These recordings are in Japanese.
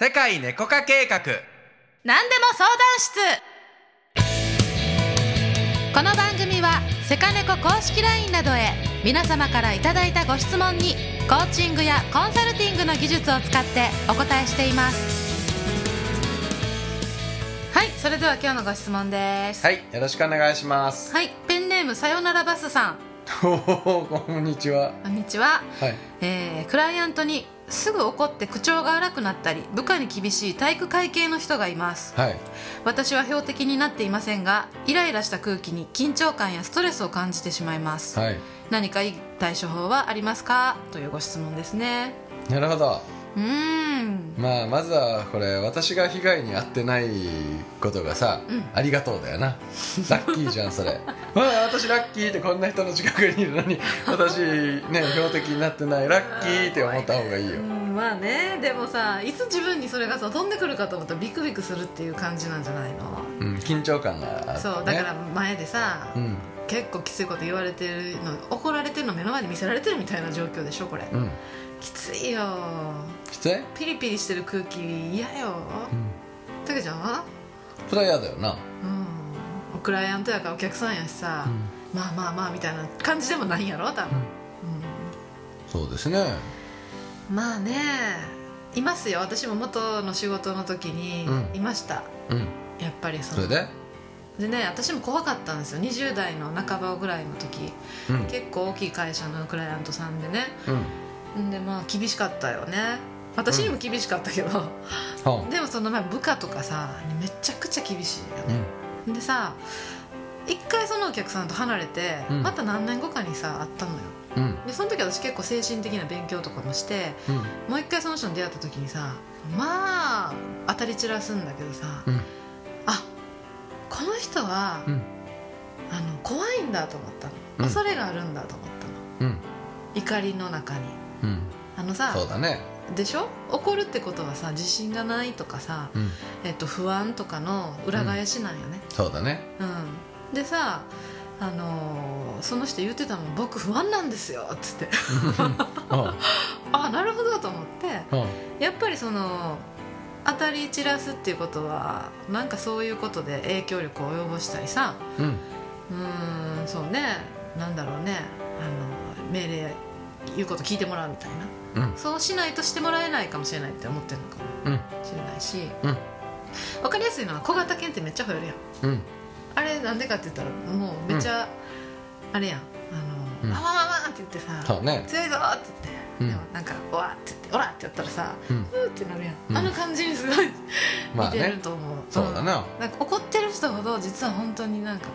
世界猫化計画。何でも相談室。この番組はセカネコ公式 LINE などへ皆様からいただいたご質問にコーチングやコンサルティングの技術を使ってお答えしています。はいそれでは今日のご質問です。はいよろしくお願いします。はいペンネームさよならバスさん。こんにちは。こんにちは、はい。えークライアントにすぐ怒って口調が荒くなったり部下に厳しい体育会系の人がいます。はい。私は標的になっていませんがイライラした空気に緊張感やストレスを感じてしまいます、はい。何かいい対処法はありますか？というご質問ですね。なるほど。うーんまあまずはこれ私が被害に遭ってないことがさ、うん。ありがとうだよな。ラッキーじゃんそれ。わ あ私ラッキーってこんな人の近くにいるのに 私ね標的になってない。ラッキーって思った方がいいよ。うんまあね。でもさいつ自分にそれがさ飛んでくるかと思ったらビクビクするっていう感じなんじゃないの？うん緊張感があって、ね、そうだから前でさ、うん結構きついこと言われてるの怒られてるの目の前で見せられてるみたいな状況でしょこれ、うん。きついよ。きつい、うん、ピリピリしてる空気嫌よ。たけちゃん？はそれは嫌だよな、うん。クライアントやからお客さんやしさ、まあまあまあみたいな感じでもないんやろ多分、そうですね。うんまあねいますよ。私も元の仕事の時にうん。いました、うん。やっぱりその。それで？でね私も怖かったんですよ。20代の半ばぐらいの時。うん。結構大きい会社のクライアントさんでね。うん。んでまあ厳しかったよね。私にも厳しかったけど、はでもそのまあ部下とかさめちゃくちゃ厳しいよあね、でさ一回そのお客さんと離れて、うん。また何年後かにさ会ったのよ。うん。うんでその時私結構精神的な勉強とかもしてもう一回その人に出会った時にさまあ当たり散らすんだけどさ、の人は、うん。あの怖いんだと思ったの。うん。恐れがあるんだと思ったの。うん。怒りの中に。うん。あのさそうだね。でしょ？怒るってことはさ自信がないとかさ、うん。えっと、不安とかの裏返しなんよね、そうだね。うん。でさあのーその人言ってたもん「僕不安なんですよ」っつって。うん。あなるほどと思って。うん。やっぱりその当たり散らすっていうことはなんかそういうことで影響力を及ぼしたりさ。うん。んそうね。なんだろうね。あの命令言うこと聞いてもらうみたいな。うん。そうしないとしてもらえないかもしれないって思ってるのかうん。もしれないし、うん。分かりやすいのは小型犬ってめっちゃ吠えるやん。うん。あれなんでかって言ったらもうめっちゃ、あれやん。あの、うん。あわわわって言ってさそうね。強いぞーって言って、うん。でもなんか「おわ」って「おら」ってやったらさうん。ってなるやん、うん。あの感じにすごい似てるまあねと思う、そうだな。なんか怒ってる人ほど実は本当になんかこ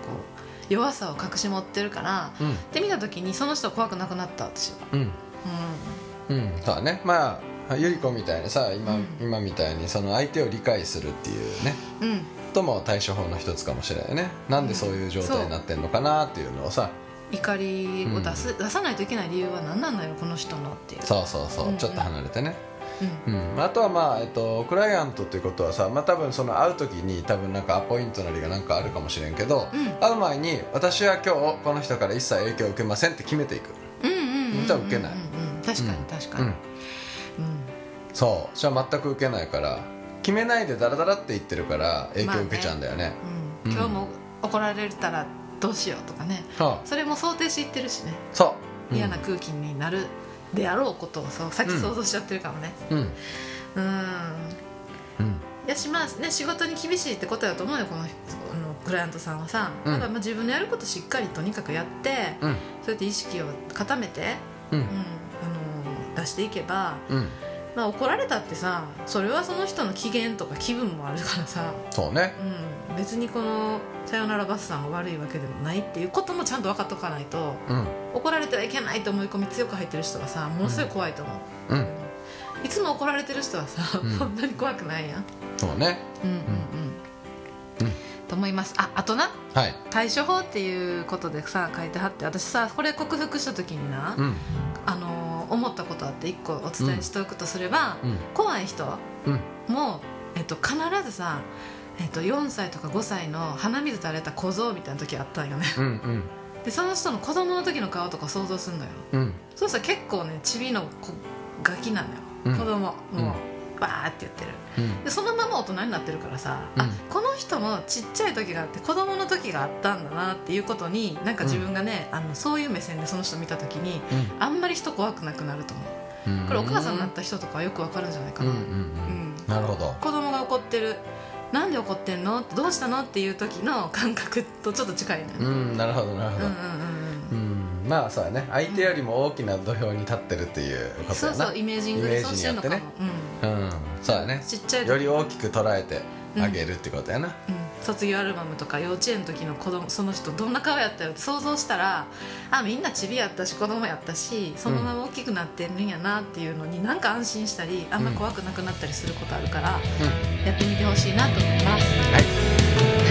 う弱さを隠し持ってるからうん。って見た時にその人怖くなくなった私はう。ん。ううん。そうだね。まあゆり子みたいにさ今,、うん。今みたいにその相手を理解するっていうね。んうん。とも対処法の一つかもしれないね。なんでそういう状態になってんのかなっていうのをさ怒りを出す、出さないといけない理由は何なんだろうこの人のっていう。そうそうそう、うんうん。ちょっと離れてね、うん。うん、あとはまあ、えっと、クライアントっていうことはさ、まあ、多分その会う時に多分なんかアポイントなりがなんかあるかもしれんけど、うん。会う前に私は今日この人から一切影響を受けませんって決めていく。うんうんうんうんじゃあ受けない。うんうん確かに確かに、うん。うんそう。じゃあ全く受けないから決めないでダラダラって言ってるから影響を受けちゃうんだよね,、うん。うん。今日も怒られたらどうしようとかね。はあ。それも想定していってるしね。そう、うん嫌な空気になるであろうことをそう先想像しちゃってるかもね。うん。やしまあね仕事に厳しいってことだと思うよこの人あのクライアントさんはさ、うん。だからまあ自分のやることしっかりとにかくやって、うん。そうやって意識を固めて、うん。うんあの出していけば、うんまあ、怒られたってさそれはその人の機嫌とか気分もあるからさ、そうね。うん、別にこの「さよならバスさん」が悪いわけでもないっていうこともちゃんと分かっとかないとうん。怒られてはいけないと思い込み強く入ってる人はさものすごい怖いと思う、うん。いつも怒られてる人はさ、うん。そんなに怖くないやん。そうね。うんうんうん、うん。と思います。ああとな。はい。対処法っていうことでさ書いてはって私さこれ克服した時にな、うん。あのー思ったことあって一個お伝えしておくとすれば、うん。怖い人うん。も、えっと、必ずさ、えっと、4歳とか5歳の鼻水垂れた小僧みたいな時あったんよね。うんうん。でその人の子供の時の顔とか想像すんのよ。うん。そうしたら結構ねチビの子ガキなのよ、うん。子供も。う、バーって言ってる。うん。でそのまま大人になってるからさ、あうん。この人もちっちゃい時があって子供の時があったんだなっていうことになんか自分がね、あのそういう目線でその人見た時にあんまり人怖くなくなると思う。うん。これお母さんになった人とかはよくわかるんじゃないかな、うんうんうん。うん。なるほど。子供が怒ってる。なんで怒ってんの？どうしたの？っていう時の感覚とちょっと近いね、ううん、んなるほどなるほど。うんうんうんうん。まあそうやね。相手よりも大きな土俵に立ってるっていうことそうやなそうイメージングでそうしてるのかも、イうんそうやね。うん、ちっちゃい時。より大きく捉えてあげるってことやな。うん、卒業アルバムとか幼稚園の時の子供その人どんな顔やったよって想像したらあみんなチビやったし子供やったしそのまま大きくなってるんやなっていうのになんか安心したりあんま怖くなくなったりすることあるから、うん。やってみてほしいなと思います。はい